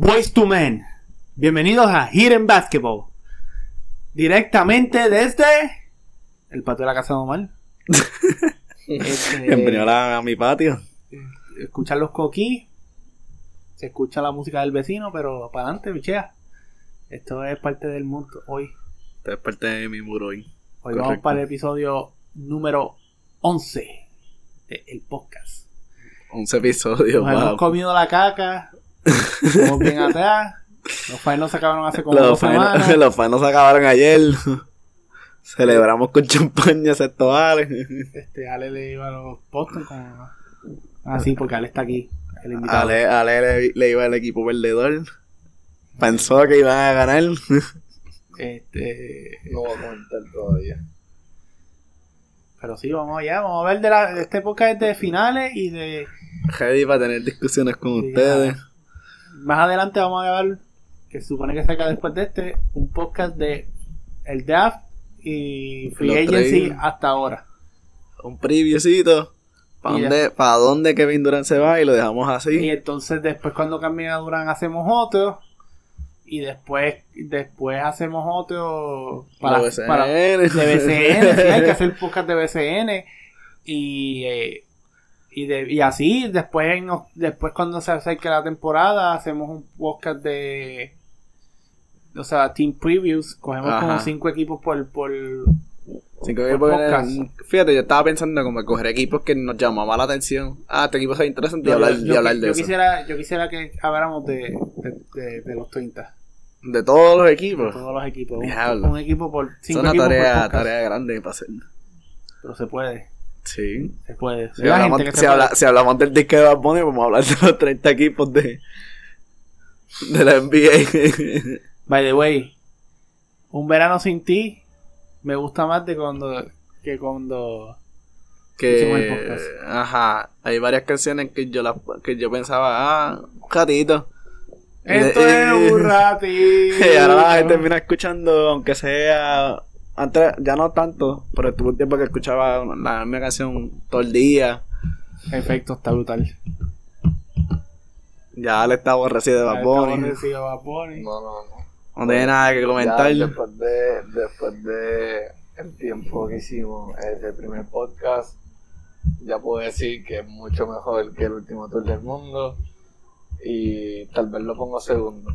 Boys to Men. Bienvenidos a Hidden Basketball. Directamente desde el patio de la casa de Omar. Este, Bienvenido a, a mi patio. escuchan los coquí. Se escucha la música del vecino, pero para adelante, bichea. Esto es parte del mundo. Hoy, Te es parte de mi muro hoy. hoy vamos para el episodio número 11 del podcast. 11 episodios. Nos hemos comido la caca. Estamos bien atrás. Los finals se acabaron hace como Los dos semanas. los fanos se acabaron ayer. Celebramos con champaña sectoriales. Este, Ale le iba a los Boston como... Ah, sí, porque Ale está aquí. El invitado. Ale, Ale le, le iba al equipo perdedor. Pensó que iban a ganar. Este... No voy a comentar todavía. Pero sí, vamos allá. Vamos a ver de, la, de este podcast de finales y de... Ready para tener discusiones con Sí, ustedes. Más adelante vamos a ver, que se supone que saca después de este, un podcast de el draft y free Los agency hasta ahora. Un previewcito. ¿Para dónde, pa' dónde Kevin Durant se va? Y lo dejamos Y así. entonces después cuando cambien a Durán hacemos otro. Y después, después hacemos otro para, BCN. para- de BCN, sí, hay que hacer podcast de BCN. Y, eh, y, de- y así, después, en después cuando se acerque la temporada, hacemos un podcast de. O sea, team previews. Cogemos Ajá. como cinco equipos por. por Cinco Por equipos. Fíjate, yo estaba pensando como coger equipos que nos llamaba la atención. Ah, este equipo ve interesante y hablar, y hablar de yo eso. quisiera, yo quisiera que habláramos de, de, de- de los 30. De todos los equipos. Todos los equipos. Un, equipo por. Es Cinco una equipos por tarea, tarea grande para hacer. Pero se puede. Sí. Se puede. Si La hablamos, si, habla- hablamos del disco de Bad Bunny, vamos a hablar de los 30 equipos de, de la NBA. By the way, un verano sin ti me gusta más de cuando que cuando que, ajá, hay varias canciones que yo, las que yo pensaba, ah, un ratito. esto es un ratito. Y ahora la gente termina escuchando, aunque sea. Antes, ya no tanto, pero tuvo un tiempo que escuchaba la misma canción todo el día. Efecto está brutal. Ya le está aborrecido de Bad Bunny. No, no, no. No tiene nada que comentar. Ya después de, después de el tiempo que hicimos ese primer podcast, ya puedo decir que es mucho mejor que el último tour del mundo. Y tal vez lo pongo segundo.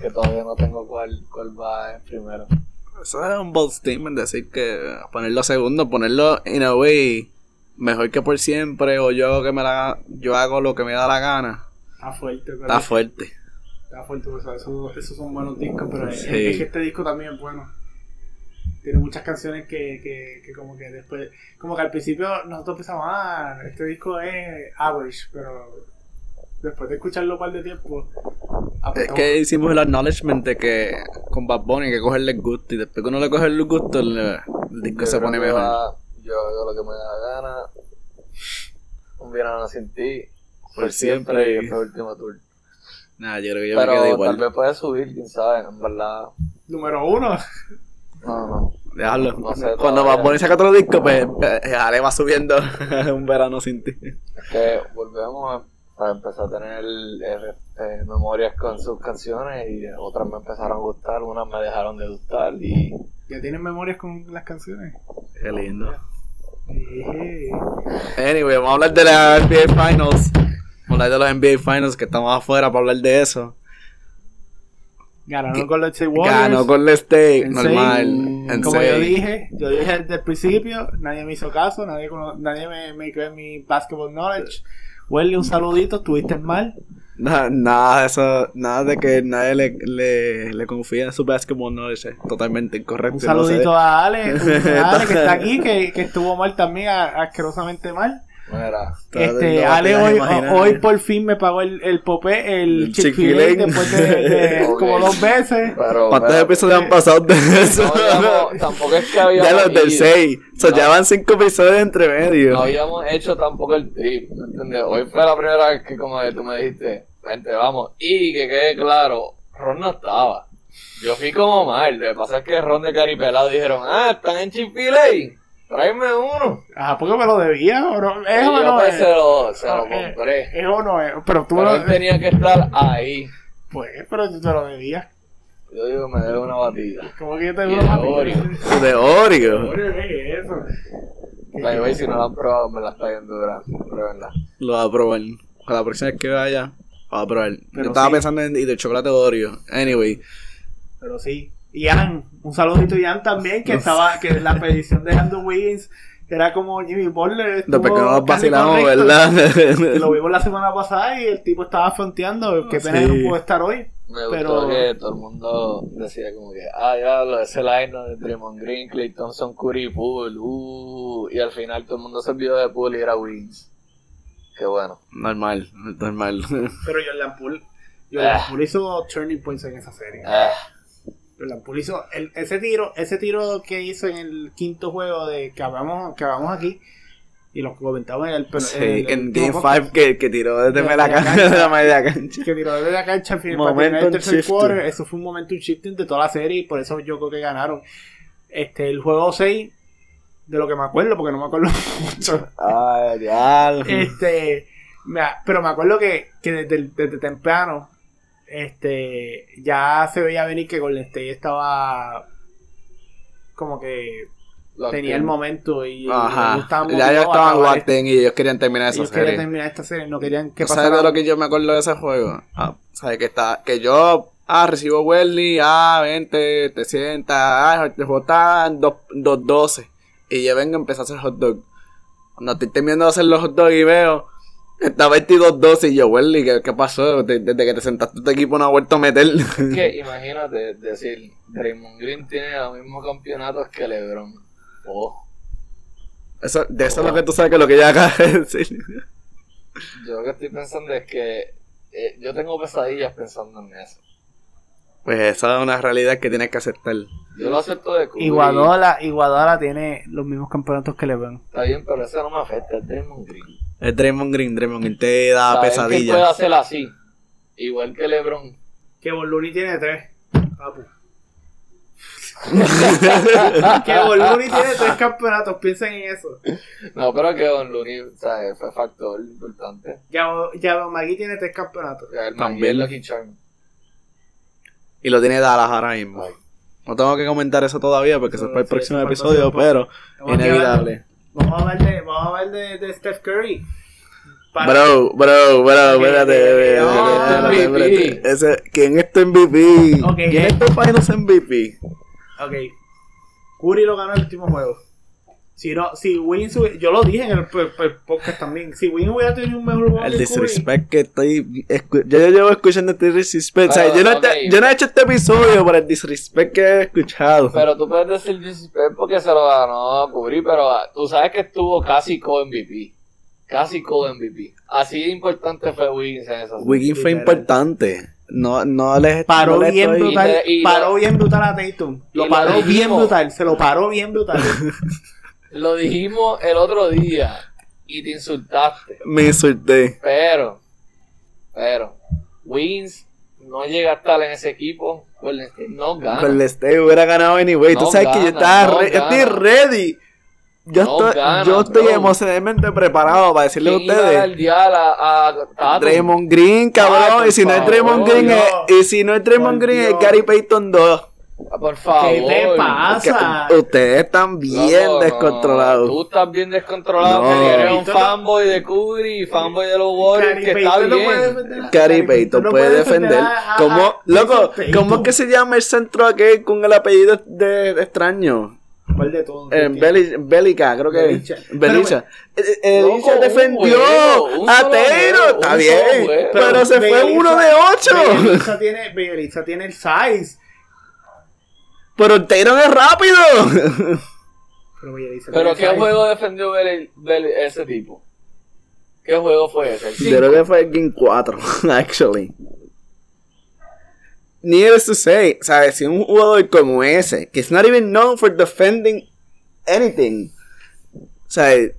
Que todavía no tengo cuál, cuál va en primero. Eso es un bold statement decir que ponerlo segundo, ponerlo in a way mejor que por siempre o yo que me la yo hago lo que me da la gana. Está fuerte, pero Está fuerte. está fuerte. o sea, eso- esos son buenos discos, pero es que este disco también es bueno. Tiene muchas canciones que, que, que como que después, como que al principio nosotros pensamos, ah, este disco es average, pero después de escucharlo un par de tiempo, Es que hicimos el acknowledgement de que con Bad Bunny hay que cogerle el gusto y después que uno le coge el gusto el, el disco Yo se pone mejor. va- yo hago lo que me da gana. Un verano sin ti. Por Por siempre siempre. y este último tour. Nada, yo creo que yo me Pero quedé tal igual. vez puede subir, quién sabe, en verdad. Número uno. No, no. Déjalo. No sé, Cuando todavía. Bad Bunny saca otro disco, pues eh, Ale va subiendo un verano sin ti. Es que volvemos a, a empezar a tener eh, eh, memorias con sus canciones y otras me empezaron a gustar, unas me dejaron de gustar y Ya tienen memorias con las canciones. Qué lindo. Anyway, vamos a hablar de la NBA Finals. Vamos a hablar de los NBA Finals que estamos afuera para hablar de eso. Ganaron con los State Warriors. Ganó con el State, normal. En Como seis. yo dije, yo dije desde el principio, nadie me hizo caso, nadie, nadie me, me cree mi basketball knowledge. Welly, un saludito, estuviste mal. Na- nada de eso, nada de que nadie le, le, le confía en su basketball no es totalmente incorrecto. Un no sé. saludito a Ale, a Ale que está aquí, que, que estuvo mal también, asquerosamente mal. Mira, Este, Ale hoy, hoy por fin me pagó el, el popé, el El después de, como dos veces. pero ¿Cuántos episodios han pasado de eso? no tampoco es que habíamos ya los del ido. 6. O sea, No. ya van 5 episodios entre medio. no habíamos hecho tampoco el trip, ¿me entiendes? Hoy fue la primera vez que como que tú me dijiste, vente, vamos, y que quede claro, Ron no estaba. Yo fui como mal, lo que pasa es que Ron de Caripelado dijeron, ah, están en Chick-fil-A, tráeme uno. Ajá, porque me lo debía, o no, Y eso yo no pues es. se lo, se lo compré. Eso no es, pero tú Pero lo él tenía que estar ahí. Pues, pero tú te lo bebías. Yo digo, me debe una batida. ¿Cómo que yo te Y digo de papi? Oreo. De Oreo. Oreo, ¿qué es eso? Way, si no lo han probado, me la está bien dura. Pruébenla. Lo voy a probar. Para la próxima vez que vaya, lo voy a probar. Pero Yo estaba sí. pensando en y de chocolate Oreo. Anyway. Pero sí. Ian, un saludito a Ian también, que estaba, que la predicción de Andrew Wiggins era como Jimmy Butler. estuvo Después que nos vacilamos. ¿verdad? Lo vimos la semana pasada y el tipo estaba fronteando. Qué pena Sí. que no pudo estar hoy. Me Pero- gustó que todo el mundo decía como que, ah, ya, lo de ese line de Draymond Green, Clay Thompson, Curry, Poole, uh, y al final todo el mundo se olvidó de Poole y era Wings. Qué bueno. normal, normal. Pero Jordan Poole, Jordan Ah. Poole hizo turning points en esa serie. Ah, Jordan Poole hizo el- ese tiro, ese tiro que hizo en el quinto juego de que hablamos, que hablamos aquí y lo comentamos en el, pero- Sí, en el en Game podcast, 5 que, que tiró desde De la la cancha, de la media cancha. que tiró desde la cancha al final el Momentum tercer quarter, eso fue un momento shifting de toda la serie y por eso yo creo que ganaron. Este, el juego 6, de lo que me acuerdo, porque no me acuerdo mucho. Ay, diablo. Este, mira, pero me acuerdo que, que desde, desde temprano, este, ya se veía venir que Golden State estaba como que tenía que- el momento y Ajá. Ya ellos estaban locked in y ellos querían terminar esa Ellos querían serie. terminar esta serie, no querían que ¿Sabes pasara de lo que yo me acuerdo de ese juego? Ah, ¿Sabes? Que, está, que yo, ah, recibo Welly, ah, vente, te sientas, ah, está en 2.12. Y yo vengo a empezar a hacer hot dog. Cuando estoy terminando de hacer los hot dogs y veo, está 22-12 y yo, Welly, ¿qué, qué pasó? De- Desde que te sentaste tu equipo no ha vuelto a meter. Es que imagínate decir, Draymond Green tiene los mismos campeonatos que LeBron. Oh, Eso, de eso es lo que tú sabes que es lo que ella acaba de decir. yo lo que estoy pensando es que eh, yo tengo pesadillas pensando en eso. Pues esa es una realidad que tienes que aceptar. Yo lo acepto de Curry. Iguadola, Iguadola tiene los mismos campeonatos que LeBron. Está bien, pero eso no me afecta, es Draymond Green. Es Draymond Green, Draymond Green te da ¿Sabes que puede pesadillas. hacer así? Igual que LeBron. Que Boluni tiene tres. Papu. que Boluni tiene tres campeonatos, piensen en eso. No, pero que Looney, ¿sabes? Fue factor importante. Ya, ya Magui tiene tres campeonatos. El También. Lucky Charm. Y lo tiene Dallas ahora mismo. Ay. No tengo que comentar eso todavía porque eso es para el Sí, próximo episodio, pero inevitable. Vamos a hablar de, vamos a hablar de, de Steph Curry. Para- Bro, bro, bro, espérate, espérate, ¿Quién es tu MVP? Ok, ¿Quién eh. es tu país MVP? Ok. Curry lo ganó el último juego. Si no, si Wiggins hubiera- yo lo dije en el, p- p- podcast también. Si Wiggins hubiera tenido un mejor juego El disrespect que estoy. escu- Yo, yo llevo escuchando este disrespect. o sea, Pero, yo, no ok. te- yo no he hecho este episodio por el disrespect que he escuchado. Pero tú puedes decir disrespect porque se lo ganó a Curry, pero ah, tú sabes que estuvo casi co-MVP. Casi co-MVP. Así de importante fue Wiggins en esa. Wiggins fue importante. No, no les Paró no les bien estoy- brutal. Y- y paró bien brutal a Tatum. Lo paró bien brutal. Se lo paró bien brutal. Lo dijimos el otro día y te insultaste. Me insulté. Pero, pero, Wiggins no llega a estar en ese equipo. Golden State no gana. Con el State hubiera ganado anyway. Tú No sabes que yo gana, estaba no re- yo estoy gana. ready. Yo No estoy, gana, yo estoy emocionalmente preparado para decirle a ¿Quién iba a ustedes. a, a Tatum? Draymond Green, cabrón. Ay, y si no Draymond Green, es- y si no es Draymond Green, es. Gary Payton 2. Por favor. ¿Qué te pasa? Ustedes están bien Loco, no, descontrolados. Tú estás bien descontrolado No. eres un no- fanboy de Curry y fanboy de los Warriors que está no bien. no puede defender. a- a- ¿Cómo, a loco. ¿cómo es que se llama el centro aquel con el apellido de, de extraño? ¿Cuál de todos? Eh, Beli- Bélica, creo que Belicha. Belicha. Eh, eh, Belicha defendió juego, a Está bien. juego. Pero, se fue uno de ocho. Belicha tiene, Belicha tiene el size. Pero Taylor es rápido. Pero, tiene Pero el ¿qué juego defendió Bel- Bel- ese tipo? ¿Qué juego fue ese? ¿El Yo creo que fue el Game 4, actually. Needless to say, ¿sabes? Si un jugador como ese, que is not even known for defending anything, ¿sabes?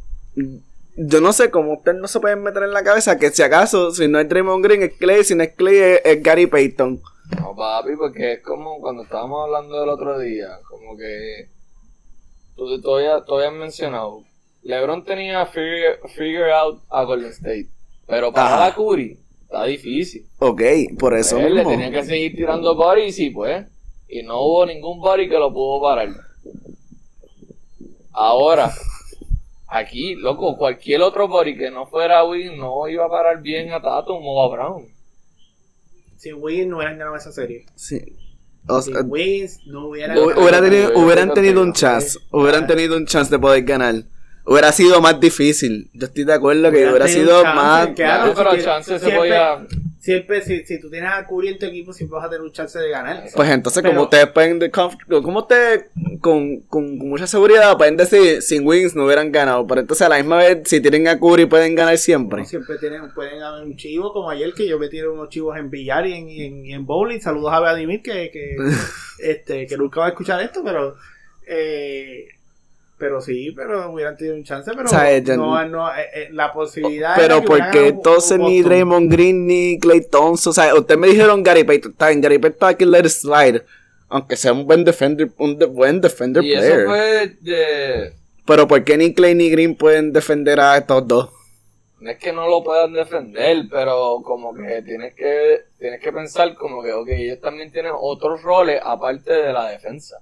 Yo no sé cómo ustedes no se pueden meter en la cabeza que si acaso, si no es Draymond Green, es Clay, si no es Clay, es, es Gary Payton. No, papi, porque es como cuando estábamos hablando del otro día, como que tú todavía, todavía has mencionado, LeBron tenía figure, figure out a Golden State, pero para Ajá. la Curry, Está difícil. Ok, por eso Él le tenía que seguir tirando bodies y pues. Y no hubo ningún body que lo pudo parar. Ahora, aquí, loco, cualquier otro body que no fuera Win no iba a parar bien a Tatum o a Brown. Si Wiggins no hubieran ganado esa serie. Sí. O Si Wiggins no hubieran hu- hubiera tenido- Hubiera hubieran tenido un chance. Hubieran tenido un chance de poder ganar. Hubiera sido más difícil. Yo estoy de acuerdo que hubiera sido chance, más. claro. Pero si chance se podía. Siempre, si, si tú tienes a Curry en tu equipo, siempre vas a tener un chance de ganar. Pues entonces, Pero- como ustedes pueden, de como ustedes con, con, con mucha seguridad pueden decir sin wins no hubieran ganado, pero entonces a la misma vez, si tienen a Curry, pueden ganar siempre. No, siempre tienen, pueden haber un chivo, como ayer que yo me tiré unos chivos en billar y en, y en, y en bowling. Saludos a Vladimir, que, que, este, que nunca va a escuchar esto, pero eh, pero sí, pero hubieran tenido un chance, pero O sea, ella- no, no, eh, eh, la posibilidad Pero que ¿por hubieran qué ganado entonces ni. Draymond Green ni Clay Thompson? O sea, ustedes me dijeron Gary Payton, está bien, Gary Payton hay que let it slide, aunque sea un buen defender, un de- buen defender Y player. eso fue de. Pero ¿por qué ni Clay ni Green pueden defender a estos dos? No es que no lo puedan defender, pero como que tienes que tienes que pensar como que, ok, ellos también tienen otros roles aparte de la defensa.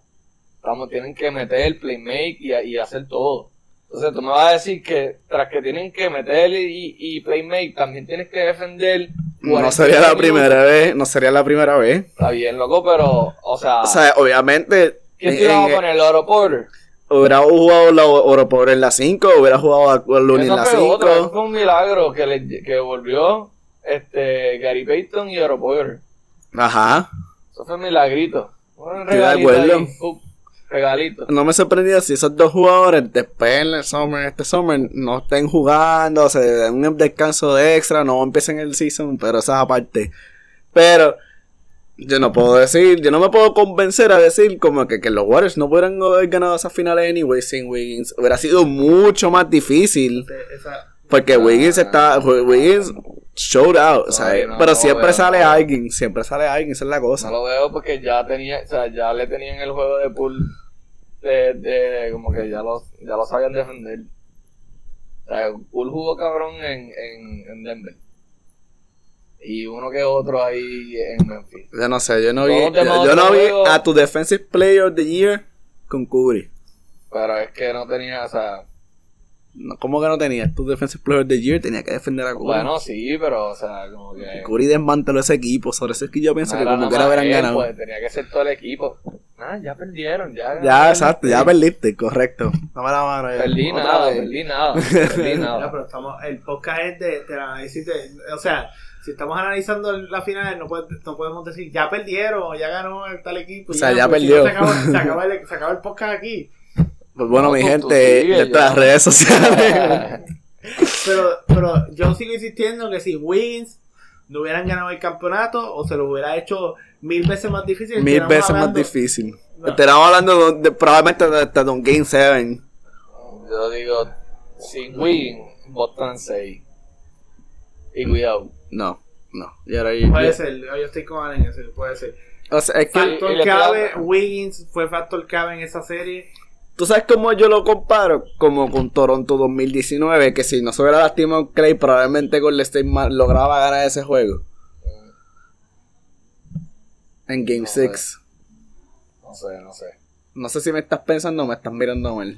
Estamos, tienen que meter, playmake y, y hacer todo. Entonces tú me vas a decir que tras que tienen que meter y, y playmake, también tienes que defender. No 40 sería la minutos. primera vez, no sería la primera vez. Está bien, loco, pero, o sea, O sea, obviamente, ¿quién te iba a poner? ¿Oro Porter? hubiera jugado la Oro por en la 5, hubiera jugado a Looney en la fue otro, eso 5. fue un milagro que, le, que volvió este Gary Payton y Oro Porter. Ajá. Eso fue un milagrito. Un Estoy de regalito acuerdo. ahí, regalito. No me sorprendía si esos dos jugadores después en el summer, este summer, no estén jugando, se den un descanso de extra, no empiecen el season, pero esa es aparte. Pero yo no puedo decir, yo no me puedo convencer a decir como que, que los Warriors no pudieran haber ganado esas finales anyway sin Wiggins. Hubiera sido mucho más difícil. Esa- Porque Wiggins está, Wiggins showed out, o sea, Ay, no, pero no siempre veo, sale no alguien, siempre sale alguien, esa es la cosa. No lo veo porque ya tenía, o sea, ya le tenían el juego de pool de, de como que ya lo, ya lo sabían defender. O sea, jugó cabrón en, en, en Denver. Y uno que otro ahí en Memphis. Yo no sé, yo no vi, Todos yo, yo no vi a tu Defensive Player of the Year con Curry. Pero es que no tenía, o sea, No, ¿Cómo que no tenía? Tu Defensive Player of the Year tenía que defender a Curry. bueno, sí, pero, o sea, como que. Curry desmanteló ese equipo, sobre eso es que yo pienso no que como que hubieran ganado. pues, tenía que ser todo el equipo. Ah, ya perdieron, ya. ya, exacto, ya perdiste, correcto. Dame la mano. ya. Perdí Otra nada, vez. perdí nada, perdí Ya, pero estamos, el podcast es de, de análisis de, o sea, si estamos analizando la final, no, puede- no podemos decir ya perdieron o ya ganó el tal equipo. O sea, ya porque si perdió. no Se acaba, se, acaba el, se acaba el podcast aquí. Pues bueno, No, mi tú- tú gente, de estas ya. redes sociales. Pero, pero yo sigo insistiendo que si Wiggins no hubieran ganado el campeonato o se lo hubiera hecho mil veces más difícil. Mil veces más hablando- difícil. No. Estábamos hablando de, de- probablemente de, hasta de un Game 7. Yo digo, sin win, Boston 6. Y cuidado. No, no. Y ahora yo- Puede yo- ser, yo estoy con Allen en ese, puede ser. o sea, es que Factor y clave, Wiggins fue factor clave en esa serie. ¿Tú sabes cómo yo lo comparo? Como con Toronto 2019, que si no se hubiera lastimado Clay, probablemente Golden State lograba ganar ese juego. En Game No sé. 6. No sé, no sé. No sé si me estás pensando o me estás mirando mal.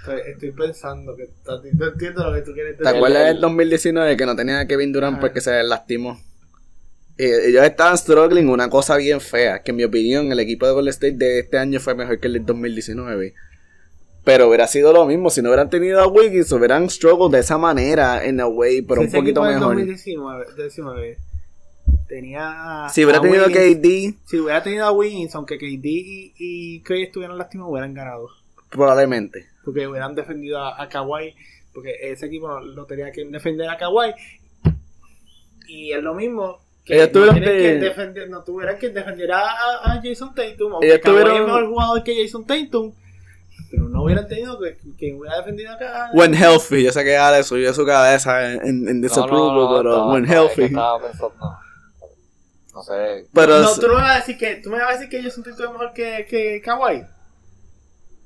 Estoy, estoy pensando que está- no entiendo lo que tú quieres ¿Te decir. acuerdas el- del 2019 que no tenía a Kevin Durant Ajá. porque se lastimó? Y ellos estaban struggling una cosa bien fea, que en mi opinión el equipo de Golden State de este año fue mejor que el del 2019. Pero hubiera sido lo mismo, si no hubieran tenido a Wiggins, hubieran struggled de esa manera en a way, pero Si un poquito mejor. 2019 19, tenía Si hubiera a tenido Wiggins- KD, si hubiera tenido a Wiggins, aunque KD y, y Clay estuvieran lastimados, hubieran ganado. probablemente. Porque hubieran defendido a, a Kawhi. Porque ese equipo no, no tenía que defender a Kawhi. Y es lo mismo. Que Ellos no, tuvieron tienen que- que defender, no tuvieran que defender a, Jason Tatum. Aunque Ellos Kawhi tuvieron- es mejor jugador que Jason Tatum. Pero no hubieran tenido que, que hubiera defendido acá. When healthy, yo sé que Ale subió su cabeza en, en, en disapproval, pero estaba- when estaba- healthy. Estaba pensando. No sé. Pero no, tú no me vas a decir que, tú me vas a decir que Jason Tatum es mejor que, que.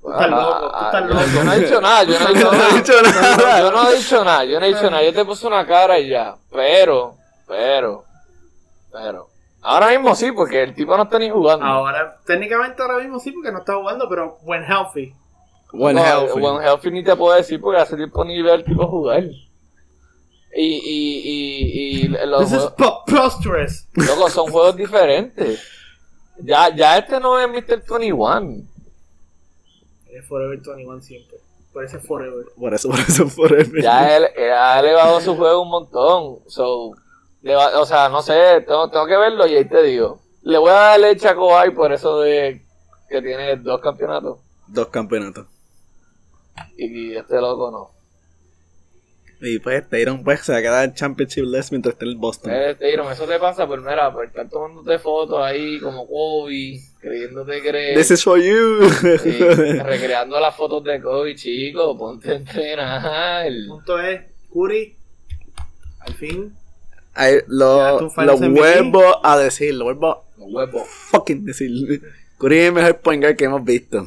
Tú estás Ah, loco, tú ah, estás yo- loco. Yo no he dicho nada, yo no he dicho nada. dicho nada. Yo no he dicho nada, yo no he dicho nada. Yo te puse una cara y ya. Pero Pero, pero. Ahora mismo sí, porque el tipo no está ni jugando. Ahora, técnicamente ahora mismo sí, porque no está jugando, pero when healthy. No, healthy. One Healthy ni te puedo decir porque hace tiempo ni veo al tipo jugar. Y, y, y, y los This is juegos, preposterous. loco, son juegos diferentes. Ya, ya este no es Mr. 21. Es Forever 21 siempre. Parece Forever. Por eso, por eso, forever. Ya él, él ha elevado su juego un montón. So, le va- o sea, no sé, tengo, tengo que verlo y ahí te digo. Le voy a dar leche a Kawhi por eso de que tiene dos campeonatos. Dos campeonatos. Y este loco no. Y pues Tatum pues se va a quedar en Championship list mientras esté en el Boston. Eh, Tyron, eso te pasa por, mira, por estar tomándote fotos ahí como Kobe, creyéndote que eres... This is for you. sí, recreando las fotos de Kobe, chico, ponte a entrenar. El punto es, Curry, al fin, lo, lo vuelvo a decir, lo vuelvo a Los huevos. fucking decir. Curry es el mejor point guard que hemos visto.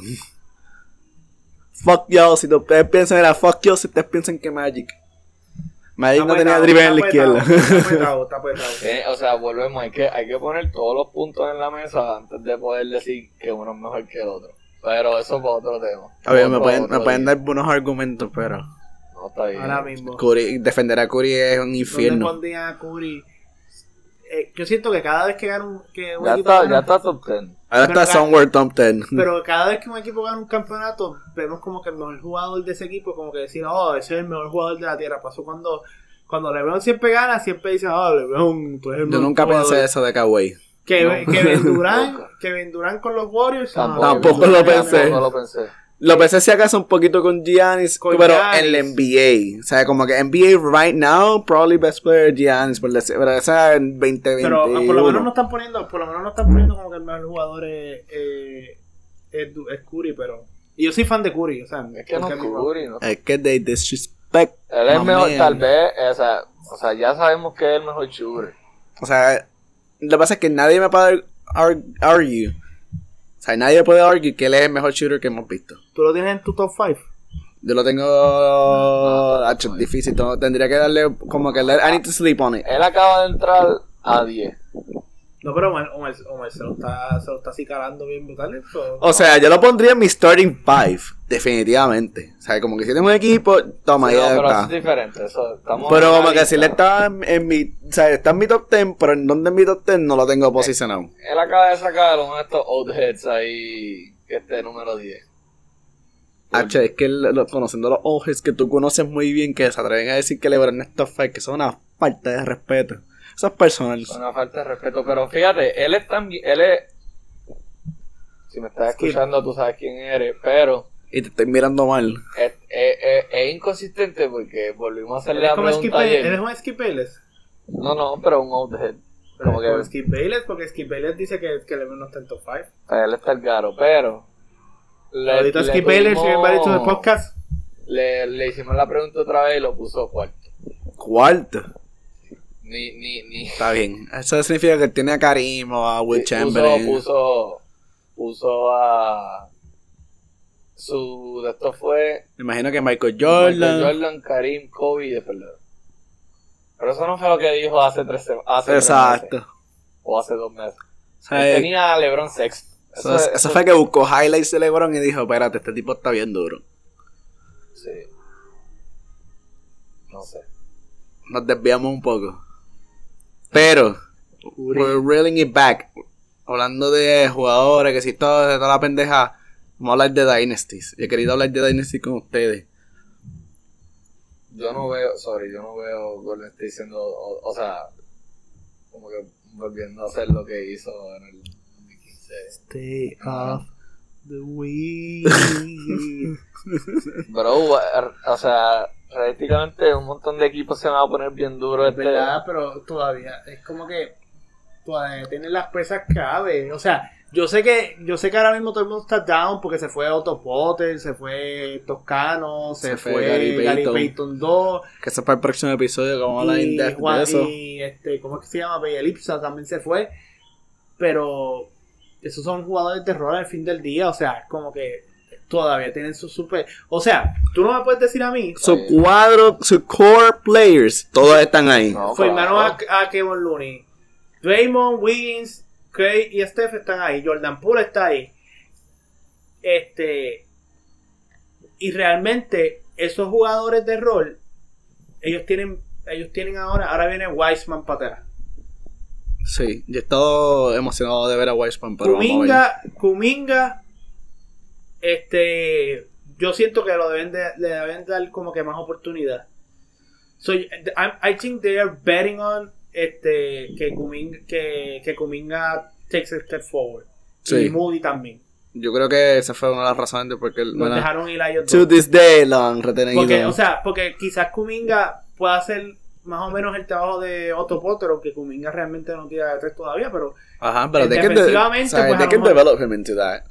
Fuck y'all, si ustedes piensan era fuck y'all, si ustedes piensan que Magic. Magic no tenía dribble en la izquierda. Está apretado, está apretado. Eh, o sea, volvemos, hay que, hay que poner todos los puntos en la mesa antes de poder decir que uno es mejor que el otro. Pero eso es para otro tema. A ver, me Otro- pueden, otro me pueden dar buenos argumentos, pero No, está bien. Ahora mismo. Curry, defender a Curry es un ¿Dónde infierno. pondría a Curry? Eh, yo siento que cada vez que gana un, que un Ya equipo está, ya está top 10. Ahora Pero está somewhere top 10. Pero cada vez que un equipo gana un campeonato, vemos como que el mejor jugador de ese equipo, como que decir, oh, ese es el mejor jugador de la tierra. Pasó cuando, cuando LeBron siempre gana, siempre dicen, oh, LeBron, tú eres el Yo mejor nunca jugador". pensé eso de Kawhi. Que, No. Kevin Durant con los Warriors. ah, Tampoco lo pensé. Tampoco lo pensé. Lo pensé si acaso un poquito con Giannis, Con pero Giannis. en la NBA. O sea, como que NBA right now, probably best player Giannis, por decir, pero esa en 2021. Pero ah, por lo menos no están poniendo, por lo menos no están poniendo como que el mejor jugador es, eh, es, es Curry, pero. Y yo soy fan de Curry, o sea, Es que no es Curry, ¿no? Es que they disrespect. Él es mejor, man. tal vez, o sea, o sea, ya sabemos que es el mejor shooter. O sea, lo que pasa es que nadie me puede ar- argue. O sea, nadie puede argue que él es el mejor shooter que hemos visto. Tú lo tienes en tu top 5. Yo lo tengo hacho, difícil. tengo- Tendría que darle como que let- I need to sleep on it. Él acaba de entrar a 10. No, pero Omar, Omar, Omar se lo está, se lo está acicalando bien brutal. eso. O sea, yo lo pondría en mi starting five, definitivamente. O sea, como que si tengo un equipo, toma, Sí, no, ya pero eso es diferente. Eso, estamos Pero como que si le está en, en mi, o sea, está en mi top 10, pero en donde en mi top 10 no lo tengo posicionado. Él acaba de sacar uno de estos old heads ahí, que este número 10. H, es que el- lo- conociendo los ojos que tú conoces muy bien, que se atreven a decir que LeBron es top 5, que son una falta de respeto. Eso es personal. Es una falta de respeto. Pero fíjate, él es también. Él es. Si me estás escuchando, tú sabes quién eres. Pero Y te estoy mirando mal. es, es- es- es inconsistente porque volvimos a hacerle ¿Eres la como Skip pregunta. ¿Eres un Skip Bayless? No, no, pero un old head. Pero Como que Skip Bayless, porque Skip Bayless dice que, que LeBron no está en top 5. él está el garo, pero. Le- Ahorita le Skip Bayless, si tuvimos- me dicho el podcast. Le, le hicimos la pregunta otra vez y lo puso cuarto. Cuarto. Ni, ni, ni. Está bien. Eso significa que tiene a Karim o a Will Sí, Chamberlain. Puso, puso, puso a. Su. De esto fue. Me imagino que Michael Michael Jordan. Jordan, Karim, Kobe y después. Pero eso no fue lo que dijo hace tres semanas. Hace tres Exacto. meses, o hace dos meses. O sea, Él tenía a LeBron sexto. Eso, eso fue que buscó highlights de LeBron y dijo, espérate, este tipo está bien duro. Sí. No sé. Nos desviamos un poco. Pero, we're reeling it back. Hablando de jugadores, que si todo, de toda la pendeja, vamos a hablar de Dynasties. Yo he querido hablar de Dynasty con ustedes. Yo no veo, sorry, yo no veo Golden State diciendo, o, o sea, como que volviendo a hacer lo que hizo en el 2015. Stay off the weed. Bro, o sea, realísticamente un montón de equipos se van a poner bien duros Es este. verdad, pero todavía es como que todavía tiene las pesas cabe. O sea, yo sé que yo sé que ahora mismo todo el mundo está down porque se fue Otto Potter, se fue Toscano, se, Se fue fue, Gary Gary, Payton. Payton 2 Que es para el próximo episodio, que vamos a hablar y, depth Juan- de eso. y, este, ¿cómo es que se llama? Belipsa también se fue. Pero esos son jugadores de rol al fin del día, o sea, como que todavía tienen su super. O sea, tú no me puedes decir a mí. Su cuadro, su core players, todos están ahí. No, Firmaron claro. a, a Kevin Looney. Draymond, Wiggins, Clay y Steph están ahí. Jordan Poole está ahí. Este. Y realmente, esos jugadores de rol, ellos tienen. Ellos tienen ahora. Ahora viene Wiseman Patera. Sí, yo he estado emocionado de ver a Wiseman, pero. Kuminga, Kuminga, este, yo siento que lo deben de, le deben dar como que más oportunidad. So, I, I think they are betting on este que Kuminga, que, que Kuminga takes a step forward. Sí. Y Moody también. Yo creo que esa fue una de las razones de por qué bueno, dejaron ir a ellos To this day lo han retenido. Porque, o sea, porque quizás Kuminga pueda hacer más o menos el trabajo de Otto Potter, aunque Kuminga realmente no tira de tres todavía, pero Ajá, pero de- defensivamente, o sea, pues, they lo can mejor- develop him into that.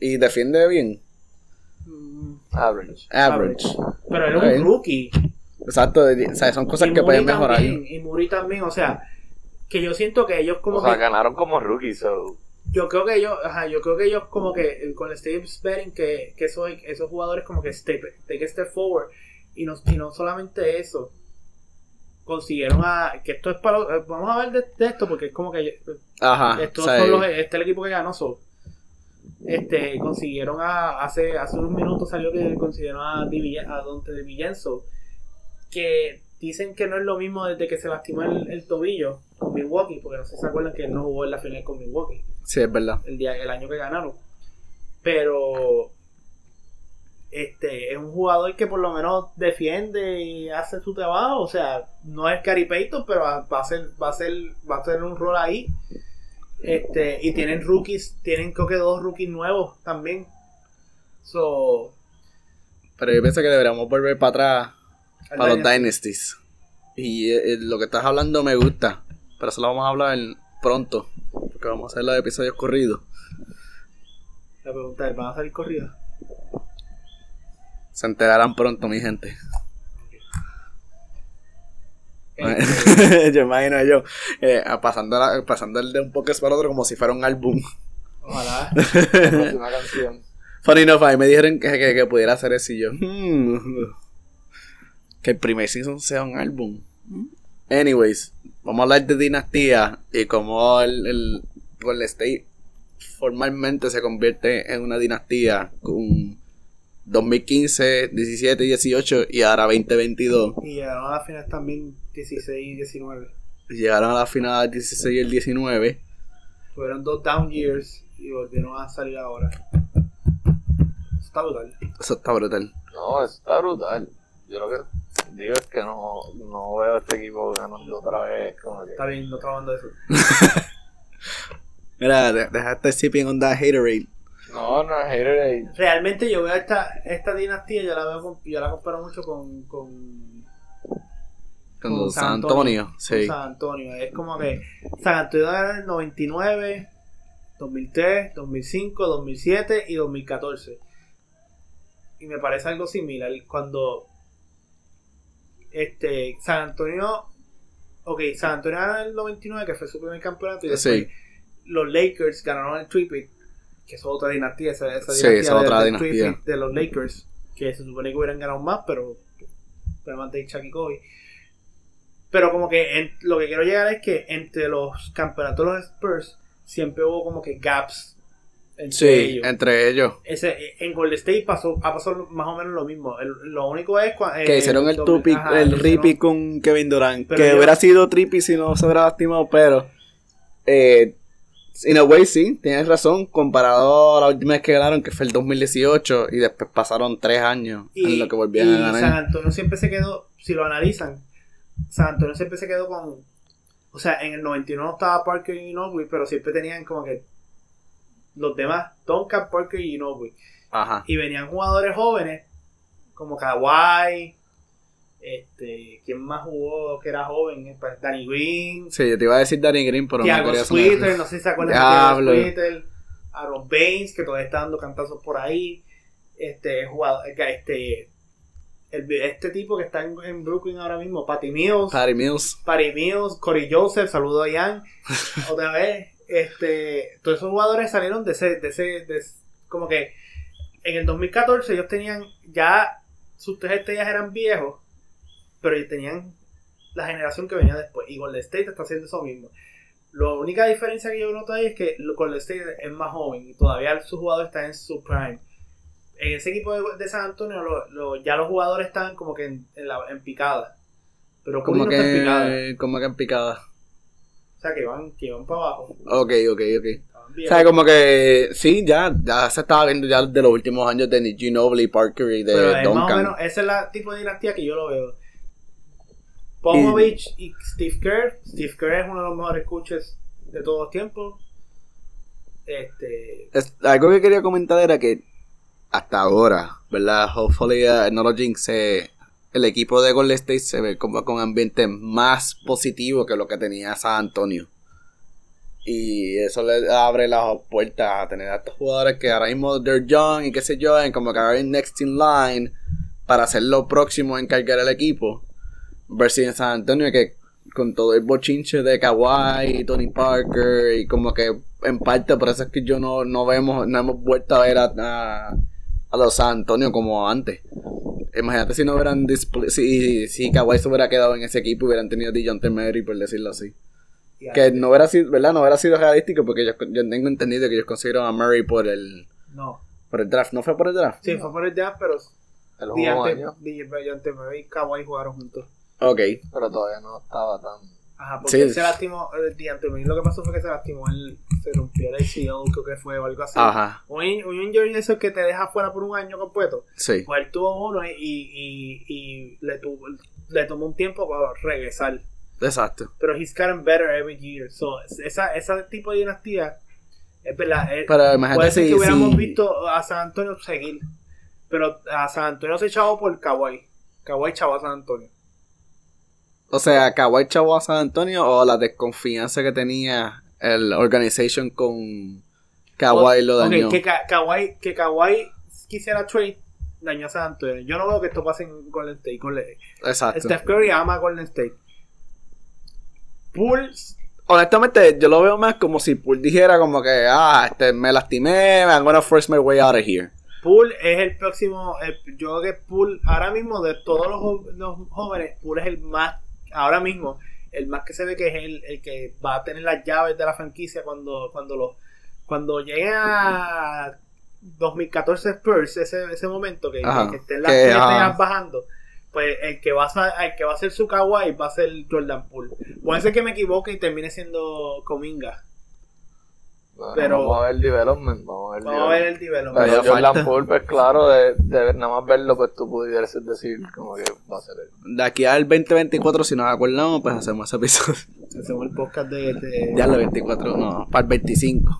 Y defiende bien. mm, Average. Average. pero él es un rookie. Exacto, de- o sea, son cosas Y que Muri pueden mejorar. también, y Muri también, o sea, que yo siento que ellos como O sea, que, ganaron como rookies, so. yo creo que ellos, ajá, yo creo que ellos como que con Steve Betting que, que esos, esos jugadores como que step, take a step forward y no, y no solamente eso, consiguieron a, que esto es para, eh, vamos a ver de, de esto porque es como que Ajá. estos son los, este es el equipo que ganó so, este consiguieron a hace hace unos minutos salió que consiguieron a, Di Villa- a Dante de Villenzo que dicen que no es lo mismo desde que se lastimó el, el tobillo con Milwaukee porque no sé si se acuerdan que él no jugó en la final con Milwaukee Sí, es verdad. el día el año que ganaron pero este es un jugador que por lo menos defiende y hace su trabajo o sea no es Gary Payton pero va va a ser va a ser va a tener un rol ahí este y tienen rookies tienen creo que dos rookies nuevos también so Pero yo pienso que deberíamos volver para atrás, para los Dynasty. Dynasties. Y eh, eh, lo que estás hablando me gusta. Pero eso lo vamos a hablar pronto. Porque vamos a hacer los episodios corridos. la pregunta es ¿van a salir corridas? Se enterarán pronto, mi gente. Este, yo imagino yo eh, pasando, la- pasando el de un podcast para otro como si fuera un álbum. ojalá canción. Funny enough, ahí me dijeron que, que, que pudiera hacer eso y yo. hmm, que el primer season sea un álbum. Anyways, vamos a hablar de dinastía y cómo el, el Golden State formalmente se convierte en una dinastía con 2015, 17, 18 y ahora 2022. y llegaron a la final también 16 y 19 Llegaron a la final 16 y el 19. tuvieron dos down years y volvieron a salir ahora Eso está brutal Eso está brutal. No, eso está brutal. Yo lo que digo es que no, no veo a este equipo ganando otra vez. Como que, Está bien, no está hablando de eso. Mira, de- dejaste sipping on that haterade. No, no es Haterade. Realmente yo veo esta, esta dinastía, yo la veo con- yo la comparo mucho con, con, Con, Con San Antonio. con Sí. San Antonio. Es como que San Antonio era en el 99, 2003, 2005, 2007 y 2014. Y me parece algo similar cuando este San Antonio ok, San Antonio era en el 99 que fue su primer campeonato y después Sí. los Lakers ganaron el tripit que es otra dinastía esa, esa Sí, dinastía esa es otra dinastía. de los Lakers que se supone que hubieran ganado más pero de Chuck y Kobe pero como que en- lo que quiero llegar es que entre los campeonatos de los Spurs siempre hubo como que gaps entre Sí, ellos entre ellos. ese, en Golden State pasó, ha pasado más o menos lo mismo. El- lo único es cua- Que eh, hicieron el tupi, ajá, el ripi con Kevin Durant. Pero que yo- hubiera sido trippy si no se hubiera lastimado, pero. Eh, in a way, sí, tienes razón. Comparado a la última vez que ganaron, que fue el 2018, y después pasaron tres años Y, en lo que volvían y a ganar. San Antonio siempre se quedó, si lo analizan, San Antonio siempre se quedó con. O sea, en el 91 estaba Parker y Ginobili, pero siempre tenían como que. Los demás, Duncan, Parker y Ginobili. Ajá. Y venían jugadores jóvenes, como Kawhi. Este, ¿quién más jugó que era joven? Pues, Danny Green, Sí, yo te iba a decir Danny Green, pero no Thiago sonar- Splitter, no sé si se acuerdan Diablo. de Splitter, Aaron Baines, que todavía está dando cantazos por ahí, este jugador, este, el- este tipo que está en, en Brooklyn ahora mismo, Patty Mills, Patty Mills. Patty Mills, Corey Joseph, saludo a Ian, otra vez, este, todos esos jugadores salieron de ese, de ese, de ese- como que en el 2014 ellos tenían ya sus tres estrellas eran viejos, pero tenían la generación que venía después. Y Golden State está haciendo eso mismo. La única diferencia que yo noto ahí es que Golden State es más joven y todavía sus jugadores están en su prime. En ese equipo de, de San Antonio lo- lo- ya los jugadores están como que en, en la- en picada. Pero Como no está en picada. que, como que en picada. O sea, que van, que van para abajo. Ok, ok, ok. O sea, como que sí, ya, ya se estaba viendo ya de los últimos años de Ginobili, Parker y de Pero es más o Duncan. menos, esa es la tipo de dinastía que yo lo veo. Popovich y, Steve Kerr. Steve Kerr es uno de los mejores coaches de todos los tiempos. Este. Es- algo que quería comentar era que hasta ahora, ¿verdad? Hopefully, uh, no lo jinxe, el equipo de Golden State se ve como con ambiente más positivo que lo que tenía San Antonio. Y eso le abre las puertas a tener a estos jugadores que ahora mismo they're young y qué sé yo, en como que ahora next in line para hacer lo próximo en cargar el equipo. Versus en San Antonio que con todo el bochinche de Kawhi y Tony Parker y como que en parte por eso es que yo no, no vemos, no hemos vuelto a ver a, a, a los San Antonio como antes. Imagínate si no hubieran si, si Kawhi se hubiera quedado en ese equipo y hubieran tenido DeJounte Murray por decirlo así. Que no hubiera sido, ¿verdad? No hubiera sido realístico porque yo, yo tengo entendido que ellos consiguieron a Murray por el No. por el draft, ¿no fue por el draft? Sí, fue por el jazz, pero Diante Murray y Kawhi jugaron juntos. Ok. pero todavía no estaba tan. Ajá, porque Sí. él se lastimó. El Diante Murray lo que pasó fue que se lastimó. Él se rompió el ACL, creo que fue o algo así. Ajá, Un, un injury de esos que te deja fuera por un año completo. sí. Pues él tuvo uno y, y, y le, tuvo, le tomó un tiempo para regresar. Exacto. Pero he's gotten better every year. So, esa, ese tipo de dinastía es verdad. es- Pero imagínate puede ser si, que hubiéramos si- visto a San Antonio seguir. Pero a San Antonio se echaba por Kawhi. Kawhi echaba a San Antonio. O sea, Kawhi chavo a San Antonio o la desconfianza que tenía el organization con Kawhi lo dañó. que, Ka- Kawhi, que Kawhi quisiera trade dañó a San Antonio. Yo no veo que esto pase en Golden State. Golden- Exacto. Steph Curry ama a Golden State. Bulls Honestamente, yo lo veo más como si Poole dijera como que, ah, este, me lastimé, I'm gonna force my way out of here. Poole es el próximo. el- yo creo que Poole, ahora mismo, de todos los, los jóvenes, Poole es el más. Ahora mismo, el más que se ve que es el, el que va a tener las llaves de la franquicia cuando cuando los cuando llegue a 2014 Spurs, ese, ese momento que, Ajá, que estén las que, bajando. Pues el que va a el que va a ser su Kawhi va a ser Jordan Poole. Puede ser que me equivoque y termine siendo Cominga. Bueno, Pero- vamos a ver el development. Vamos a ver el Vamos a ver el development. development. Pero. Poole, pues claro, de, de ver- nada más verlo, pues tú pudieras decir como que va a ser él. De aquí al 2024, si nos acordamos, pues hacemos ese episodio. Hacemos el podcast de, de- Ya el 24, no, para el 25.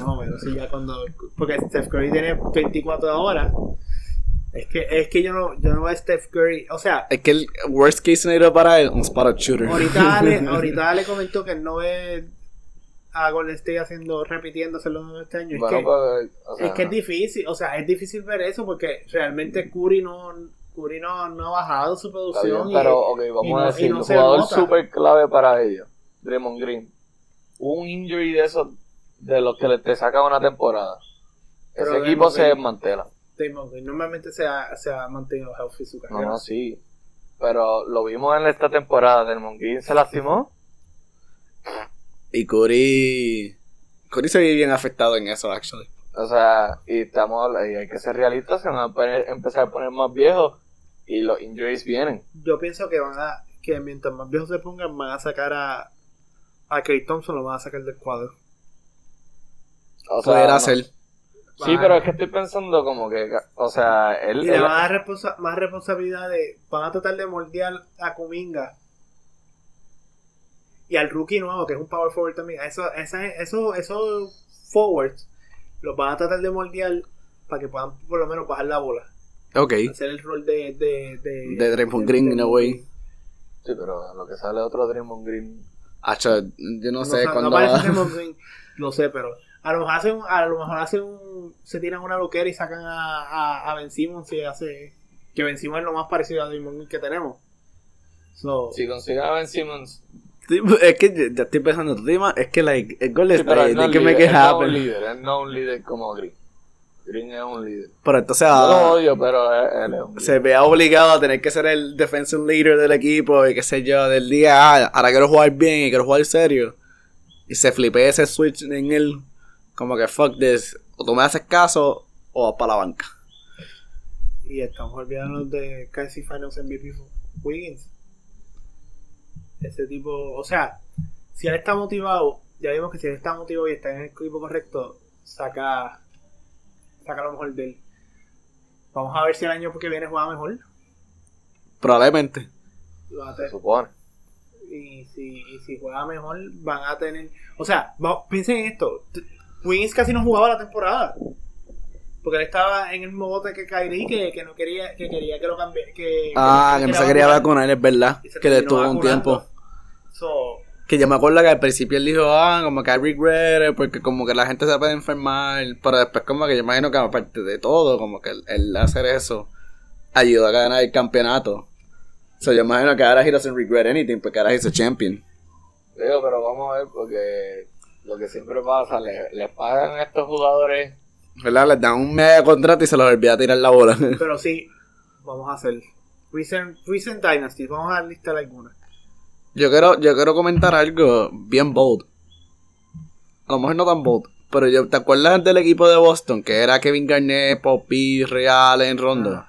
No, pero sí, ya cuando. Porque Steph Curry tiene 24 ahora. Es que, es que yo no, yo no veo a Steph Curry. O sea, Es que el worst case scenario para él, un spot shooter. ahorita Ale, ahorita Ale comentó que no ve a Golden State haciendo, repitiéndoselo este año. Es, Bueno, que, pues, o sea, es que es difícil, o sea, es difícil ver eso porque realmente Curry no, Curry no, no ha bajado su producción. bien, y- pero, ok, vamos y no- a y decir, no un jugador súper clave para ellos, Draymond Green. Un injury de esos, de los que te saca una temporada. Pero Ese Draymond equipo se desmantela. Draymond Green normalmente se ha, se ha mantenido healthy su No, carrera. no, sí. Pero lo vimos en esta temporada. Draymond Green se lastimó. Y Curry. Curry se ve bien afectado en eso, actually. O sea, y estamos y hay que ser realistas, se van a poner- empezar a poner más viejos y los injuries vienen. yo pienso que van a que mientras más viejos se pongan van a sacar a a Clay Thompson lo van a sacar del cuadro O sea, Pudiera no- ser. Sí, pero es que estoy pensando como que, o sea, él, y le van a dar responsa- más responsabilidad de van a tratar de moldear a Kuminga y al rookie nuevo que es un power forward también eso, esa- eso, esos forwards los van a tratar de moldear para que puedan por lo menos bajar la bola Ok. hacer el rol de de, de, De Draymond Green, in a way. Sí, pero lo que sale otro Draymond Green. Hacho, yo no No, sé cuándo no parece va. Draymond Green, lo sé, pero a lo mejor hacen, a lo mejor hacen un, se tiran una loquera y sacan a, a, a Ben Simmons y hace que Ben Simmons es lo más parecido a Draymond Green que tenemos. So, Si consigue a Ben Simmons, Es que ya- estoy pensando, tu tema es que like, el gol sí, ahí, él no de es que me no es un líder, él no es un líder como Green. Green es un líder. Pero entonces Yo lo ah, odio, pero él, él es un líder. se vea obligado a tener que ser el defensive leader del equipo y qué sé yo, del día, ah, ahora quiero jugar bien y quiero jugar serio. Y se flipea ese switch en él, como que fuck this, o tú me haces caso o vas para la banca. Y estamos olvidándonos de casi Finals MVP Wiggins. Ese tipo, o sea, si él está motivado, ya vimos que si él está motivado y está en el equipo correcto, saca, saca lo mejor de él. Vamos a ver si el año que viene juega mejor. Probablemente. Se supone. Y si, y si juega mejor, van a tener. O sea, va- piensen en esto: Wiggins casi no jugaba la temporada. Porque él estaba en el mismo bote que Kyrie, que, que no quería que quería que lo cambie. Que, Ah, que no se quería vacunar. es verdad. Que le estuvo un tiempo. So, Que yo me acuerdo que al principio él dijo, ah, como que I regret it, porque como que la gente se puede enfermar. Pero después como que yo imagino que aparte de todo, como que el, el hacer eso ayudó a ganar el campeonato. So yo imagino que ahora he doesn't regret anything, porque ahora he's a champion. Digo, pero vamos a ver, porque lo que siempre pasa, le, le pagan a estos jugadores. ¿Verdad? Les dan un mega contrato y se los olvida tirar la bola. pero sí, vamos a hacer. Recent, recent Dynasty, vamos a listar algunas. Yo quiero, yo quiero comentar algo bien bold. A lo mejor no tan bold. Pero yo, ¿te acuerdas del equipo de Boston? Que era Kevin Garnett, Poppy, Real, en Rondo. Ah,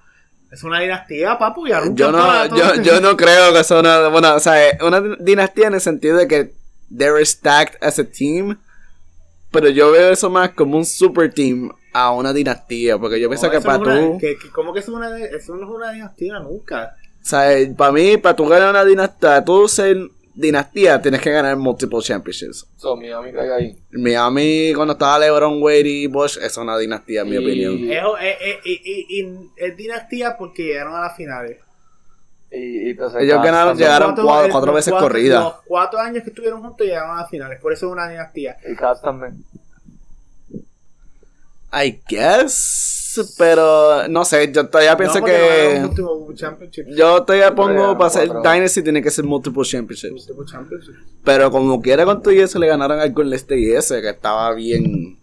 Es una dinastía, papu, y Yo no, yo, yo no creo que sea una, bueno, o sea, una dinastía en el sentido de que they're stacked as a team, pero yo veo eso más como un super team a una dinastía, porque yo pienso No, que para no es una- tú, que- que- ¿Cómo que eso, es una, eso no es una dinastía nunca? o sea, para mí, para tú ganar una dinastía, tú ser dinastía, tienes que ganar multiple championships. So, Miami cae ahí. Miami, cuando estaba LeBron, Wade y Bosch, es una dinastía, en mi opinión. Es, es- es- es- es- es dinastía porque llegaron a las finales. Y, y entonces Ellos ganaron, llegaron Cuatro- cuatro, veces cuatro- corrida. Los cuatro años que estuvieron juntos llegaron a las finales. Por eso es una dinastía. Y Cavs también. I guess, pero no sé, yo todavía pienso No, que... Yo todavía pongo para ser. Dynasty tiene que ser multiple championships. Último championship. Pero como quiera con todo y eso le ganaron al Golden State y ese que estaba bien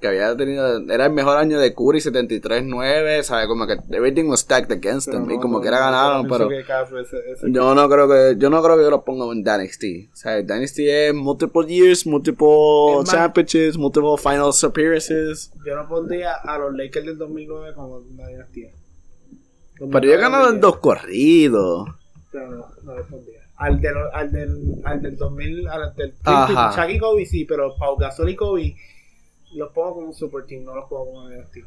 que había tenido era el mejor año de Curry 73-9, sabe como que everything was stacked against Pero them y no, como no, quiera no, ganaron, pero que Cavs ese- ese- yo no creo que yo no creo que yo lo ponga en Dynasty. O sea, Dynasty es multiple years, multiple championships, multiple finals appearances. Yo no pondría a los Lakers del 2009 como una dinastía. Pero ellos ganaron dos corridos. Pero no, no les pondría. Al del, al del, al del 2000, al del Ajá. Chuck y Kobe sí, pero Pau Gasol y Kobe los pongo como un super team, no los pongo como una dinastía.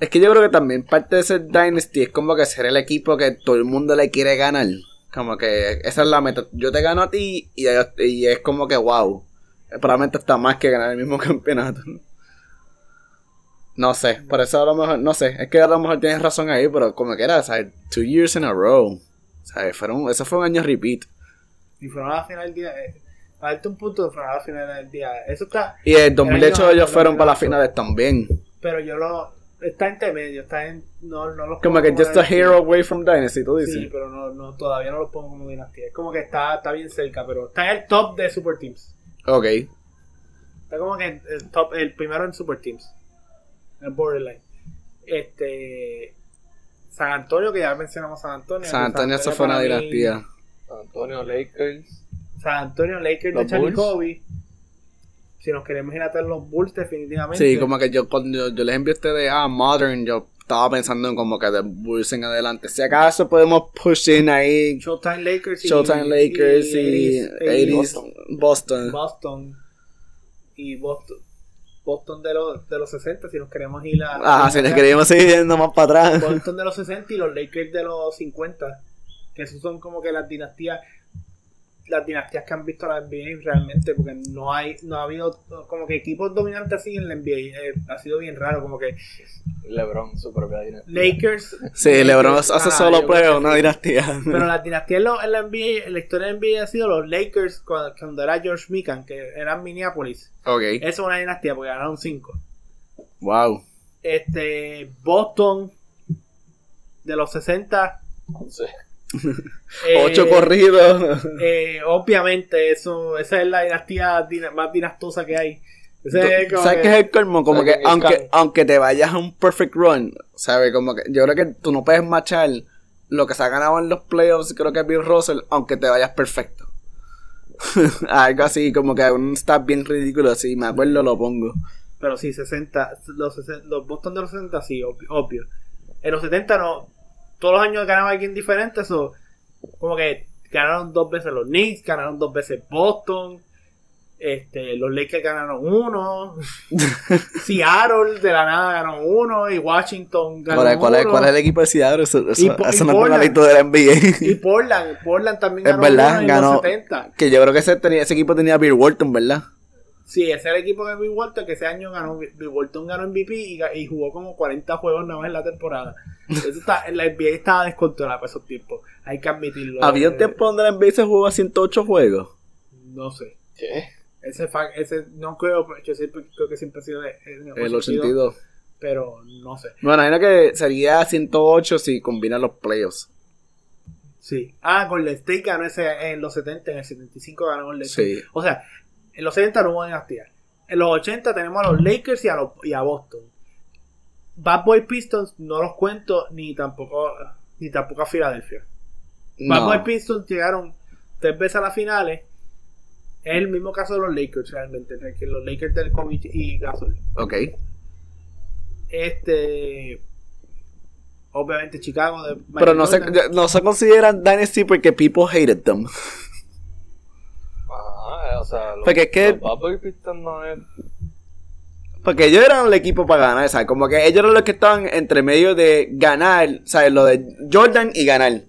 Es que yo creo que también parte de ser Dynasty es como que ser el equipo que todo el mundo le quiere ganar. Como que esa es la meta. Yo te gano a ti y, y es como que wow. Probablemente está más que ganar el mismo campeonato. No sé, por eso a lo mejor, no sé, es que a lo mejor tienes razón ahí, pero como que era, sea, two years in a row. Sea, fueron, eso fue un año repeat. Y fueron a la final del día. Eh, para darte un punto, a la final del día. Eso está. Y en 2008 año ellos fueron para las 2008. finales también. Pero yo lo. Está intermedio, está en. No, no los Como que just a hero away from Dynasty, tú dices. Sí, pero no, no, todavía no los pongo como dinastía. Es como que está, está bien cerca, pero está en el top de super teams. Ok. Está como que en el top, el primero en super teams. En el borderline. Este. San Antonio, que ya mencionamos San Antonio. San Antonio eso fue una dinastía. San Antonio Lakers. San Antonio Lakers Los de Charlie. Kobe. Si nos queremos ir a tener los Bulls, definitivamente. Sí, como que yo cuando yo, yo les envié a ustedes a Modern, yo estaba pensando en como que de Bulls en adelante. Si acaso podemos push in ahí Showtime Lakers y. Showtime Lakers y, 80s Boston. Boston. Boston. Y Boston. Boston de los, de los 60, si nos queremos ir a. Ah, si les queríamos seguir yendo más para atrás. Boston de los 60 y los Lakers de los 50. Que esos son como que las dinastías. Las dinastías que han visto la NBA realmente. Porque no hay no ha habido como que equipos dominantes así en la NBA. eh, ha sido bien raro. Como que LeBron, su propia dinastía. Lakers. Sí, LeBron hace solo play una dinastía. Pero las dinastías en la- en la NBA, en la historia de la NBA ha sido los Lakers cuando, cuando era George Mikan, que eran Minneapolis. Ok. Eso es una dinastía porque ganaron 5. Wow. Este, Boston de los 60. Sí. eh, Ocho corridos. eh, obviamente, eso, esa es la dinastía dina- más dinastosa que hay. Ese es ¿Sabes que- qué es el colmo? Como ¿Sabes que aunque, aunque te vayas a un perfect run, ¿sabes? Como que yo creo que tú no puedes machar lo que se ha ganado en los playoffs, creo que es Bill Russell, aunque te vayas perfecto. Algo así, como que un stat bien ridículo, así, me acuerdo, lo pongo. Pero sí, 60. Los, 60 los Boston de los 60, sí, obvio, obvio. En los 70 no. Todos los años ganaba alguien diferente. Eso. Como que ganaron dos veces los Knicks, ganaron dos veces Boston. Este, los Lakers ganaron uno. Seattle de la nada ganó uno. Y Washington ganó ¿Cuál es, cuál es, uno. cuál es el equipo de Seattle? Eso, eso, Y eso y no es Portland. analito de la NBA. Y Portland. Portland también Es ganó verdad, uno en ganó. los 70. que yo creo que ese, tenía, ese equipo tenía a Bill Walton, ¿verdad? Sí, ese era el equipo de Bill Walton que ese año ganó. Bill Walton ganó MVP y, y jugó como 40 juegos nada más en la temporada. Eso está, la NBA estaba descontrolada para esos tiempos. Hay que admitirlo. Había un Eh, tiempo donde la NBA se jugaba 108 juegos. No sé. ¿Qué? Ese, ese no creo, yo siempre, creo que siempre ha sido de- en El 82. Pero no sé. Me imagino que sería 108 si combinan los playoffs. Sí. Ah, Golden State ganó ese en los 70, en el 75 ganó Golden State. Sí. O sea, en los 70 no hubo dinastía. En los 80 tenemos a los Lakers y a, los, y a Boston. Bad Boy Pistons no los cuento ni tampoco ni tampoco a Filadelfia. Bad No. Boy Pistons llegaron tres veces a las finales. Es el mismo caso de los Lakers realmente, que los Lakers del Kobe y Gasol. Ok. Este obviamente Chicago de Pero no se, no se consideran Dynasty porque people hated them. O sea, los, Porque es que- los no es. Porque ellos eran el equipo para ganar, ¿sabes? Como que ellos eran los que estaban entre medio de ganar, ¿sabes? Lo de Jordan y ganar.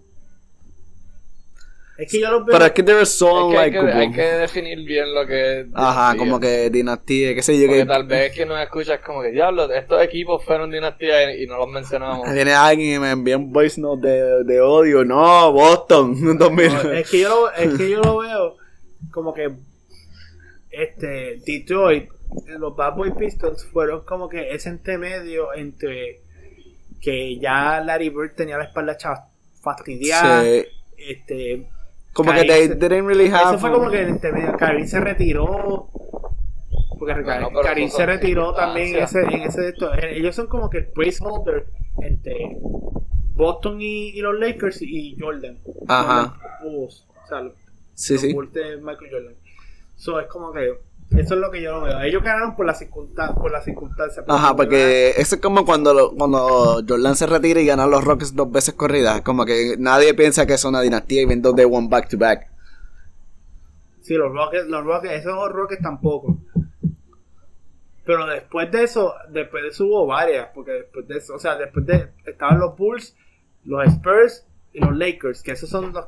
Es que yo los veo Pero es que they were so Es que hay, que, unlikable. hay que definir bien lo que es. Ajá, dinastía. como que dinastía, qué sé yo. Porque Que tal vez que nos escuchas como que, diablo, estos equipos fueron dinastía y, y no los mencionamos. viene alguien y me envía un voice note de, de odio. No, Boston. 2000. No, es que yo lo, es que yo lo veo como que este Detroit los Bad Boy Pistons fueron como que ese intermedio entre que ya Larry Bird tenía la espalda fastidiada Sí. este Como que they didn't really have. eso fue como que el intermedio Karim se retiró porque Bueno, Karim se retiró también en ese, en ese de esto. Eh, ellos son como que el placeholder entre Boston y, y los Lakers y Jordan Ajá. Los Bulls, o sea, los Sí, los sí. Bulls de Michael Jordan. So, es como que eso es lo que yo lo veo. Ellos ganaron por la circunstancia, por la circunstancia. Ajá, porque eso es como cuando, lo- cuando Jordan se retira y gana los Rockets dos veces corridas. Como que nadie piensa que es una dinastía y ven dos de one back to back. Sí, los Rockets, los Rockets, esos Rockets tampoco. Pero después de eso, después de eso hubo varias, porque después de eso, o sea, después de, estaban los Bulls, los Spurs y los Lakers, que esos son los,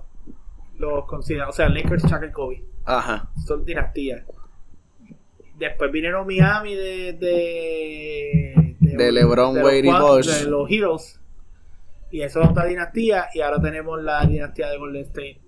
los considerados, o sea, Lakers, Chuck y Kobe, Ajá. son dinastías. Después vinieron Miami de, de, De LeBron, Wade y Bosh. De los Heroes. Y eso es otra dinastía, y ahora tenemos la dinastía de Golden State.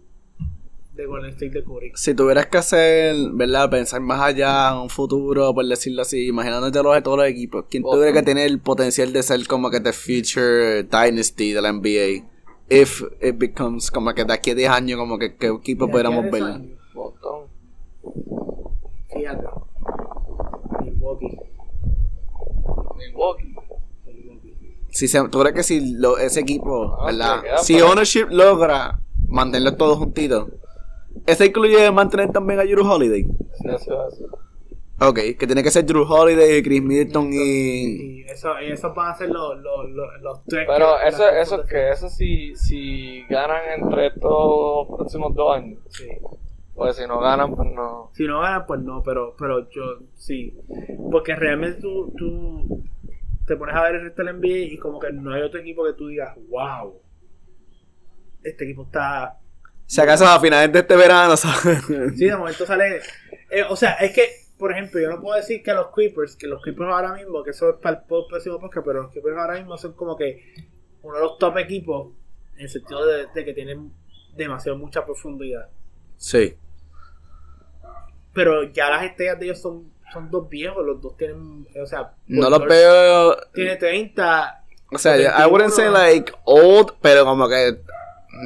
De Golden State de Curry. Si tuvieras que hacer, ¿verdad? Pensar más allá, un futuro, por decirlo así, imaginándote los de todos los equipos, ¿quién Boston. tuviera que tener el potencial de ser como que the future dynasty de la NBA? If it becomes como que de aquí a 10 años, como que qué equipo pudiéramos ver. 10 años, Boston. Fíjate. Milwaukee. Milwaukee. Si se, ¿Tú crees que si lo- ese equipo, Ah, ¿verdad? Si ownership logra mantenerlos todos juntitos, ¿eso incluye mantener también a Drew Holiday? Sí, eso es. Ok, que tiene que ser Drew Holiday, Chris Middleton y... Y eso, y eso van a ser los, los, los, los tres. Pero que- eso, eso que eso si, si ganan entre estos próximos dos años. Sí. Pues si no ganan, pues no. Si no ganan, pues no, pero, pero yo sí. Porque realmente tú, tú te pones a ver el resto del NBA y como que no hay otro equipo que tú digas, wow, este equipo está... Si acaso a finales de este verano, ¿sabes? Sí, de momento sale... eh, o sea, es que, por ejemplo, yo no puedo decir que los Clippers, que los Clippers ahora mismo, que eso es para el próximo podcast, pero los Clippers ahora mismo son como que uno de los top equipos en el sentido de, de que tienen demasiado mucha profundidad. Sí. Pero ya las estrellas de ellos son, son dos viejos, los dos tienen, o sea, No los veo... Tiene 30, O sea, I 21, wouldn't say like old, pero como que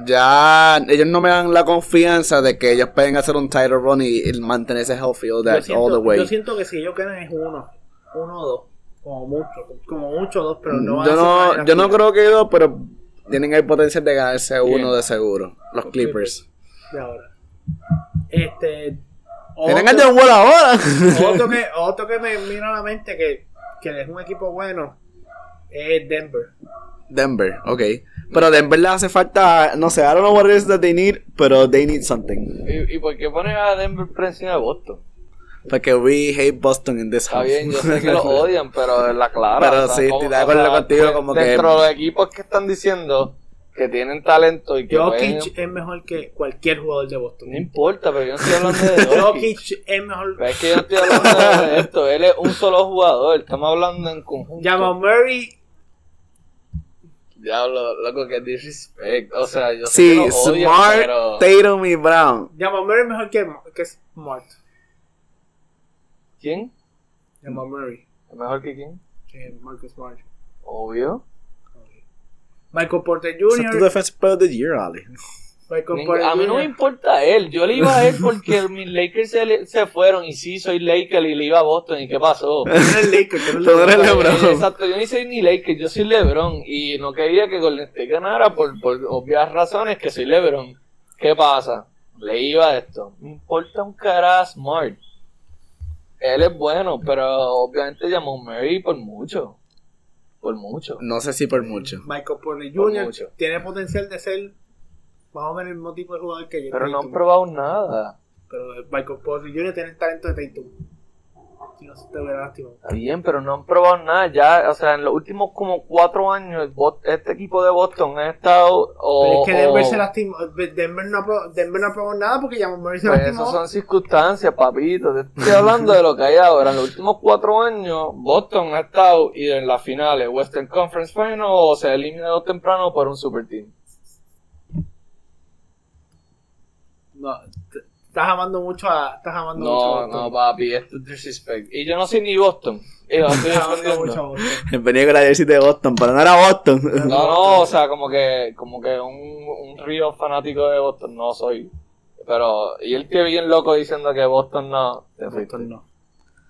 ya ellos no me dan la confianza de que ellos pueden hacer un title run y, y mantenerse healthy all, that, siento, all the way. yo siento que si ellos quedan es uno, uno o dos, como mucho, como mucho dos, pero no van yo no, yo no creo que dos, pero tienen el potencial de ganarse uno de seguro. Los Los Clippers. de ahora. Este. Tienen otro- John Wall ahora. otro que, otro que me vino a la mente que, que es un equipo bueno es Denver. Denver, ok. Pero Denver le hace falta, no sé, I don't know what it is that they need, pero they need something. ¿Y, y por qué pones a Denver por encima de Boston? Porque we hate Boston in this Está house. bien, yo sé que lo odian, pero es la clara. Pero o sea, sí, estoy de acuerdo contigo, como que- Dentro de los equipos que están diciendo que tienen talento y que pueden- Jokic es mejor que cualquier jugador de Boston. No importa, pero yo no estoy hablando de Jokic. Jokic es mejor. Pero es que yo no estoy hablando de esto. Él es un solo jugador. Estamos hablando en conjunto. Jamal Murray. Diablo, loco, que disrespect. O sea, yo sé Sí, que lo odian, Smart, pero... Tatum y Brown. Jamal Murray es mejor que, que Smart. ¿Quién? Jamal Murray. ¿Es mejor que quién? que Marcus Smart. Obvio. Michael Porter es tu Jr. defensive player of the year, Ali. Michael Porter A mí no me importa él. Yo le iba a él porque mis Lakers se, le- se fueron. Y sí, soy Laker y le iba a Boston. ¿Y qué pasó? Tú eres Laker, tú eres Tú eres LeBron. Exacto, yo ni soy ni Lakers, yo soy LeBron. Y no quería que Golden State ganara por, por obvias razones que soy LeBron. ¿Qué pasa? Le iba a esto. Me importa un cara Smart. Él es bueno, pero obviamente llamó Murray por mucho. Por mucho. No sé si por mucho. Michael Porter Por Jr. mucho. tiene potencial de ser más o menos el mismo tipo de jugador que yo. Pero no han probado nada. Pero Michael Porter Jr. tiene el talento de Tatum. Te hubiera lastimado. Está bien, pero no han probado nada. Ya, o sea, en los últimos como cuatro años, el Bot- este equipo de Boston ha estado. Pero es que Denver se lastimó. Denver no, Denver no aprobó nada porque Jamal Murray se Pues lastimó. esas son circunstancias, papito. Te estoy hablando de lo que hay ahora. En los últimos cuatro años, Boston ha estado y en las finales, Western Conference Final, o se ha eliminado temprano por un super team. No, estás amando mucho a. Estás amando mucho No, a Boston. no, papi, esto es disrespect. Y yo no soy ni Boston. Estoy amando mucho a. Boston. Venía con la jersey de Boston, pero no era Boston. No, no, o sea, como que, como que un, un río fanático de Boston no soy. Pero, y él que bien loco diciendo que Boston no. Boston no.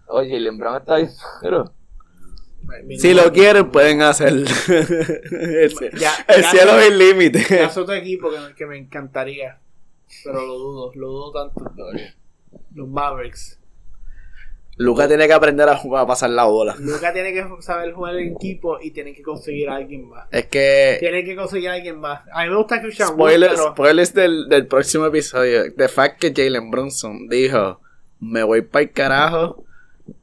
Oye, y Lembrón está ahí. Pero, Si lo quieren, pueden hacer. el cie- Ya- el ya cielo no- es el límite. Es otro equipo que, me- que me encantaría. Pero lo dudo, lo dudo tanto. Los Mavericks. Luca tiene que aprender a jugar, a pasar la bola. Luca tiene que saber jugar en equipo y tiene que conseguir a alguien más. Es que. Tiene que conseguir a alguien más. A mí me gusta Christian Wood, Spoilers, pero spoilers del, del próximo episodio. The fact que Jalen Brunson dijo: Me voy para el carajo.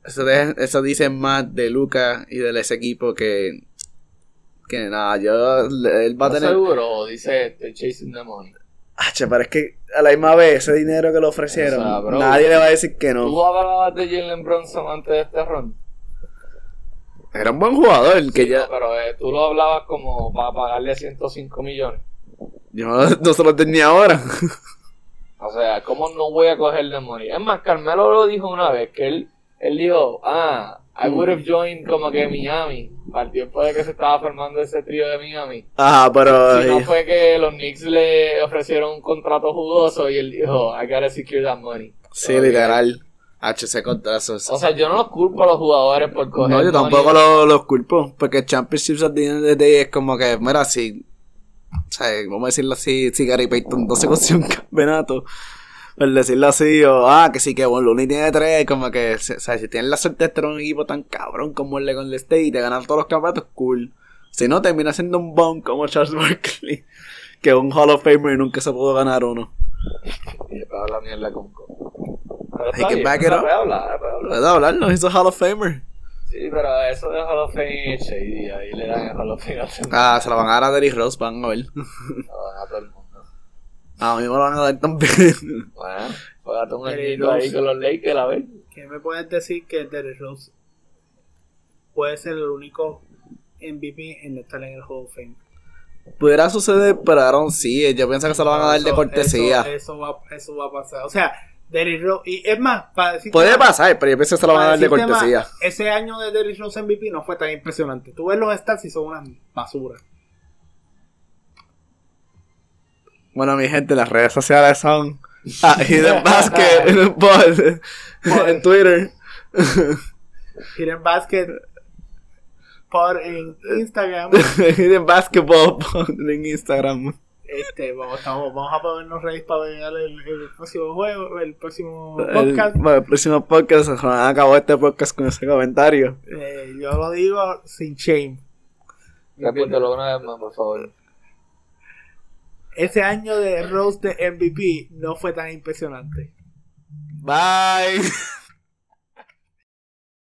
Eso, de- eso dice más de Luca y de ese equipo que. Que nada, yo. Él va a ¿estás tener. seguro? Dice, estoy chasing the money. Ah, che, pero es que a la misma vez, ese dinero que le ofrecieron, O sea, bro, nadie le va a decir que no. ¿Tú hablabas de Jalen Bronson antes de este ron? Era un buen jugador, que Sí, ya. no, pero eh, tú lo hablabas como para pagarle 105 millones. Yo no, no se lo tenía ahora. O sea, ¿cómo no voy a cogerle money? Es más, Carmelo lo dijo una vez, que él, él dijo, ah, I would have joined como que Miami, el tiempo de que se estaba formando ese trío de Miami. Ajá, pero. Si no fue que los Knicks le ofrecieron un contrato jugoso y él dijo, I gotta secure that money. sí, Ok. literal. HC contra esos. O sea, yo no los culpo a los jugadores por coger No, yo tampoco lo- los culpo. Porque Championships at the end of the day es como que, mira, si. O sea, vamos a decirlo así, si Gary Payton no se consiguió un campeonato. Por decirlo así, o ah, que sí, que Bon Looney tiene tres, como que, o sea, si tienes la suerte de estar en un equipo tan cabrón como el de Golden State y de ganar todos los campeonatos, cool. Si no, termina siendo un bum como Charles Barkley, que es un Hall of Famer y nunca se pudo ganar uno. Y mierda con Hay está que back it up. puede hablar, puede hablar. Un Hall of Famer. Sí, pero eso de Hall of Fame es shady, ahí le dan el Hall of Fame a. Ah, se lo van a dar a Rose, van a ver. a todo el mundo. A mí me lo van a dar también. Bueno, un ahí con los Lakers, a ver. ¿qué me puedes decir que Derrick Rose puede ser el único MVP en estar en el Hall of Fame? Pudiera suceder, pero ahora sí, yo pienso que se lo van a dar de cortesía. Eso, eso va, eso va a pasar. O sea, Derrick Rose. Y es más, para decir. Puede pasar, pero yo pienso que se lo van a dar de cortesía. ese año de Derrick Rose MVP no fue tan impresionante. Tú ves los stats y son unas basuras. Bueno, mi gente, las redes sociales son ah, Hidden Basket Pod en Twitter. Hidden Basket por en Instagram. Hidden Basketball Pod en Instagram. Este, vamos, estamos- vamos a ponernos ready para ver el, el próximo juego, el próximo El, podcast. bueno, el próximo podcast, ojalá acabó este podcast con ese comentario. Eh, yo lo digo sin shame. Repítelo una vez más, por favor. Ese año de Rose de MVP no fue tan impresionante. Bye.